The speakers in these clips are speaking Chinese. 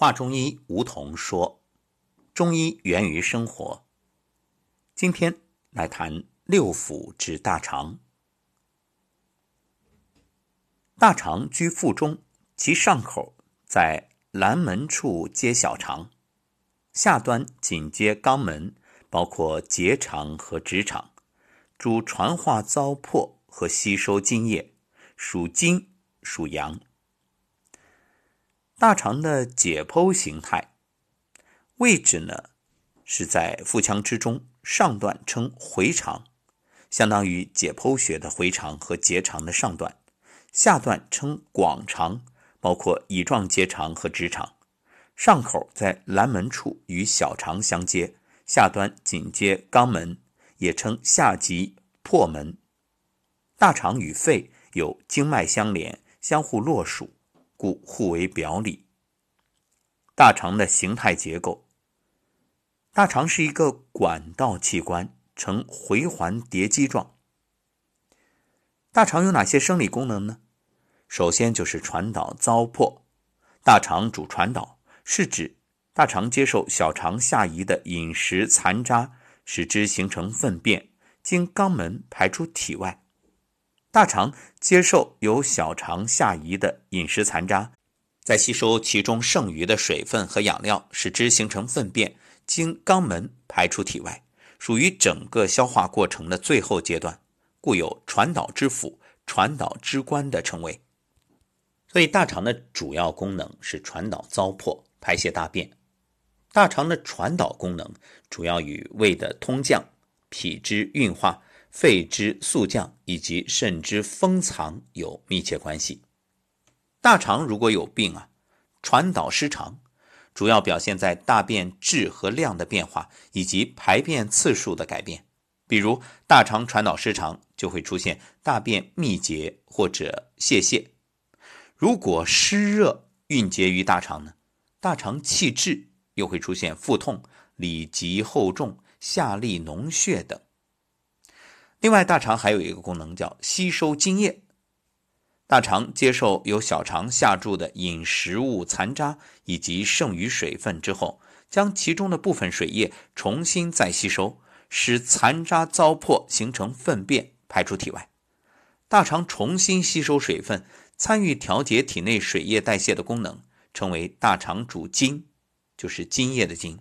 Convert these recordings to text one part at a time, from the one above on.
华中医吴桐说：“中医源于生活。”今天来谈六腑之大肠。大肠居腹中，其上口在阑门处接小肠，下端紧接肛门，包括结肠和直肠，主传化糟粕和吸收津液，属金，属阳。大肠的解剖形态位置呢，是在腹腔之中，上段称回肠，相当于解剖学的回肠和结肠的上段；下段称广肠，包括乙状结肠和直肠。上口在阑门处与小肠相接，下端紧接肛门，也称下极破门。大肠与肺有经脉相连，相互络属。故互为表里。大肠的形态结构，大肠是一个管道器官，呈回环叠积状。大肠有哪些生理功能呢？首先就是传导糟粕。大肠主传导，是指大肠接受小肠下移的饮食残渣，使之形成粪便，经肛门排出体外。大肠接受由小肠下移的饮食残渣，再吸收其中剩余的水分和养料，使之形成粪便，经肛门排出体外，属于整个消化过程的最后阶段，故有“传导之腑”“传导之官”的称谓。所以，大肠的主要功能是传导糟粕、排泄大便。大肠的传导功能主要与胃的通降、脾之运化。肺之速降以及肾之封藏有密切关系。大肠如果有病啊，传导失常，主要表现在大便质和量的变化以及排便次数的改变。比如大肠传导失常，就会出现大便秘结或者泄泻。如果湿热蕴结于大肠呢，大肠气滞，又会出现腹痛、里急后重、下利脓血等。另外，大肠还有一个功能叫吸收津液。大肠接受由小肠下注的饮食物残渣以及剩余水分之后，将其中的部分水液重新再吸收，使残渣糟粕形成粪便排出体外。大肠重新吸收水分，参与调节体内水液代谢的功能，称为大肠主津，就是津液的津。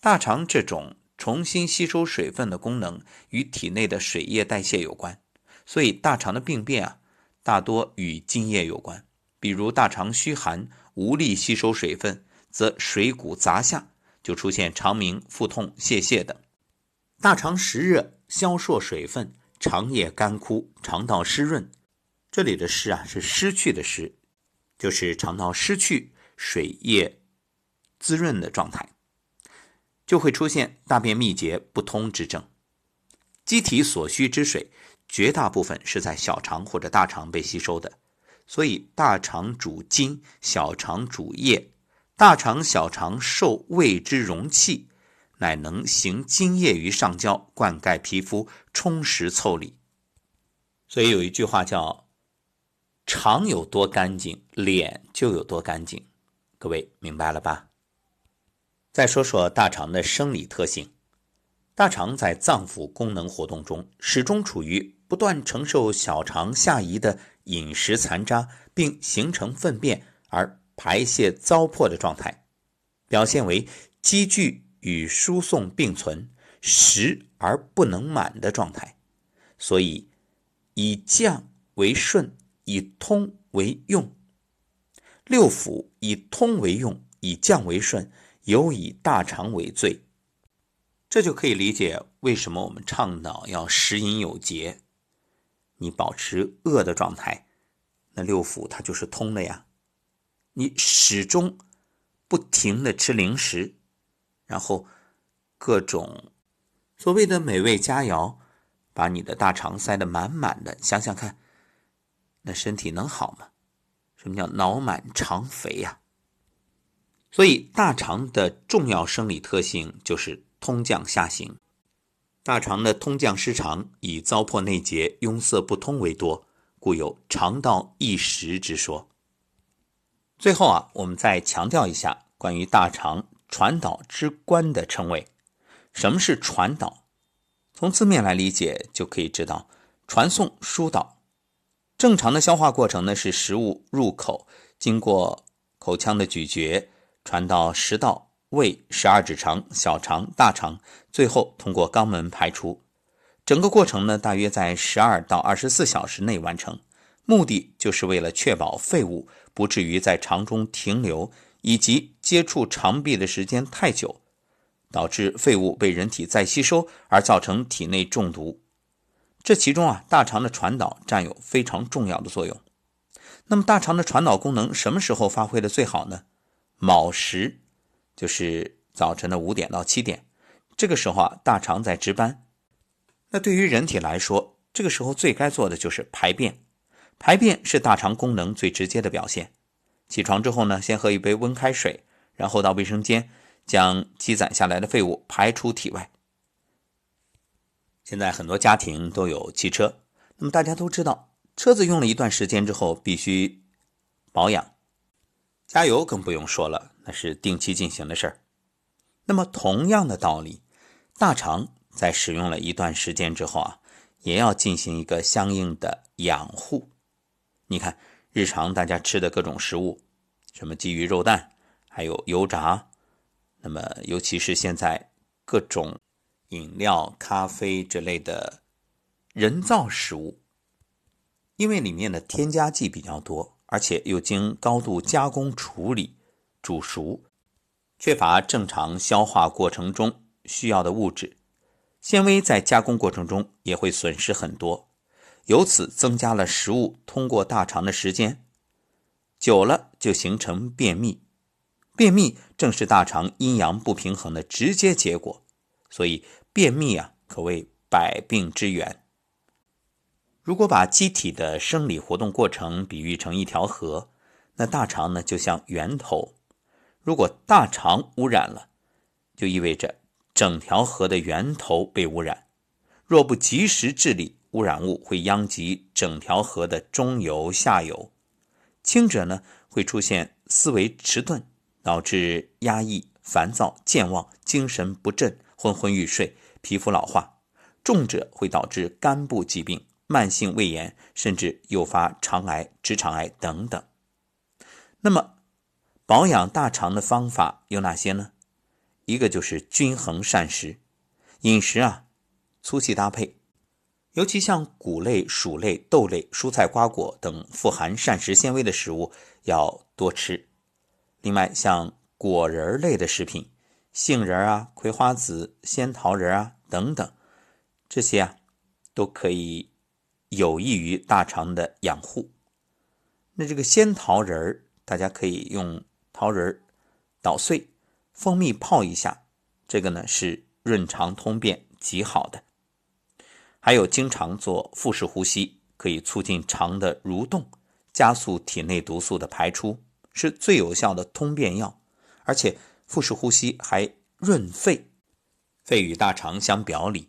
大肠这种。重新吸收水分的功能与体内的水液代谢有关，所以大肠的病变啊，大多与津液有关。比如大肠虚寒，无力吸收水分，则水谷杂下，就出现肠鸣、腹痛、泄泻等。大肠实热，消烁水分，肠液干枯，肠道湿润。这里的湿啊，是失去的湿，就是肠道失去水液滋润的状态。就会出现大便秘结不通之症。机体所需之水，绝大部分是在小肠或者大肠被吸收的，所以大肠主津，小肠主液。大肠、小肠受胃之容器，乃能行津液于上焦，灌溉皮肤，充实腠理。所以有一句话叫“肠有多干净，脸就有多干净”。各位明白了吧？再说说大肠的生理特性，大肠在脏腑功能活动中，始终处于不断承受小肠下移的饮食残渣，并形成粪便而排泄糟粕的状态，表现为积聚与输送并存、实而不能满的状态。所以，以降为顺，以通为用。六腑以通为用，以降为顺。尤以大肠为最，这就可以理解为什么我们倡导要食饮有节。你保持饿的状态，那六腑它就是通的呀。你始终不停的吃零食，然后各种所谓的美味佳肴，把你的大肠塞得满满的，想想看，那身体能好吗？什么叫脑满肠肥呀？所以，大肠的重要生理特性就是通降下行。大肠的通降失常，以糟粕内结、壅塞不通为多，故有肠道易食之说。最后啊，我们再强调一下关于大肠传导之官的称谓。什么是传导？从字面来理解，就可以知道传送、疏导。正常的消化过程呢，是食物入口，经过口腔的咀嚼，传到食道、胃、十二指肠、小肠、大肠，最后通过肛门排出。整个过程呢，大约在十二到二十四小时内完成。目的就是为了确保废物不至于在肠中停留，以及接触肠壁的时间太久，导致废物被人体再吸收而造成体内中毒。这其中啊，大肠的传导占有非常重要的作用。那么，大肠的传导功能什么时候发挥的最好呢？卯时，就是早晨的五点到七点，这个时候啊，大肠在值班。那对于人体来说，这个时候最该做的就是排便。排便是大肠功能最直接的表现。起床之后呢，先喝一杯温开水，然后到卫生间将积攒下来的废物排出体外。现在很多家庭都有汽车，那么大家都知道，车子用了一段时间之后必须保养，加油更不用说了，那是定期进行的事儿。那么同样的道理，大肠在使用了一段时间之后啊，也要进行一个相应的养护。你看，日常大家吃的各种食物，什么鸡鱼肉蛋，还有油炸，那么尤其是现在各种饮料、咖啡之类的人造食物，因为里面的添加剂比较多，而且又经高度加工处理、煮熟，缺乏正常消化过程中需要的物质，纤维在加工过程中也会损失很多。由此增加了食物通过大肠的时间，久了就形成便秘。便秘正是大肠阴阳不平衡的直接结果，所以便秘啊可谓百病之源。如果把机体的生理活动过程比喻成一条河，那大肠呢就像源头。如果大肠污染了，就意味着整条河的源头被污染。若不及时治理，污染物会殃及整条河的中游、下游，轻者呢会出现思维迟钝，导致压抑、烦躁、健忘、精神不振、昏昏欲睡、皮肤老化；重者会导致肝部疾病、慢性胃炎，甚至诱发肠癌、直肠癌等等。那么，保养大肠的方法有哪些呢？一个就是均衡膳食，饮食啊粗细搭配。尤其像谷类、薯类、豆类、蔬菜、瓜果等富含膳食纤维的食物要多吃。另外，像果仁类的食品，杏仁啊、葵花籽、仙桃仁啊等等，这些啊都可以有益于大肠的养护。那这个仙桃仁儿大家可以用桃仁儿捣碎，蜂蜜泡一下，这个呢是润肠通便极好的。还有经常做腹式呼吸，可以促进肠的蠕动，加速体内毒素的排出，是最有效的通便药。而且腹式呼吸还润肺，肺与大肠相表里。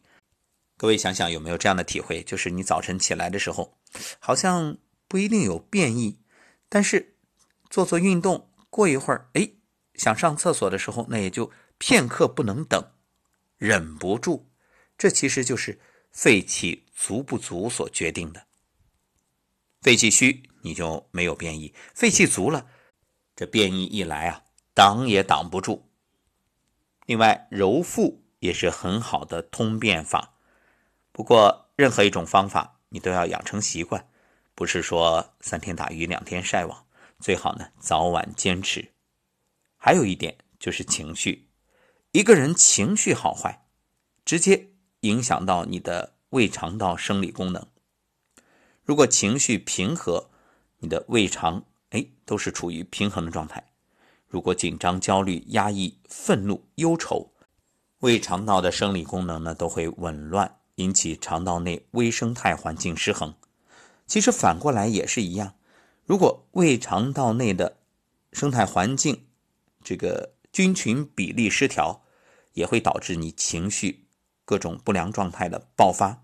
各位想想有没有这样的体会？就是你早晨起来的时候，好像不一定有便意，但是做做运动，过一会儿，哎，想上厕所的时候，那也就片刻不能等，忍不住。这其实就是。肺气足不足所决定的，肺气虚你就没有便意，肺气足了，这便意一来啊，挡也挡不住。另外，揉腹也是很好的通便法。不过，任何一种方法你都要养成习惯，不是说三天打鱼两天晒网，最好呢早晚坚持。还有一点就是情绪，一个人情绪好坏，直接。影响到你的胃肠道生理功能。如果情绪平和，你的胃肠哎都是处于平衡的状态。如果紧张、焦虑、压抑、愤怒、忧愁，胃肠道的生理功能呢都会紊乱，引起肠道内微生态环境失衡。其实反过来也是一样，如果胃肠道内的生态环境这个菌群比例失调，也会导致你情绪。各种不良状态的爆发，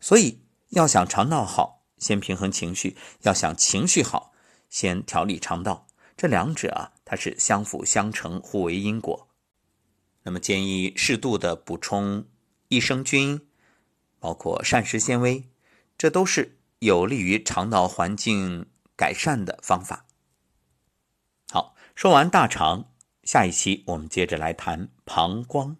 所以要想肠道好，先平衡情绪；要想情绪好，先调理肠道。这两者啊它是相辅相成、互为因果。那么建议适度的补充益生菌，包括膳食纤维，这都是有利于肠道环境改善的方法。好，说完大肠，下一期我们接着来谈膀胱。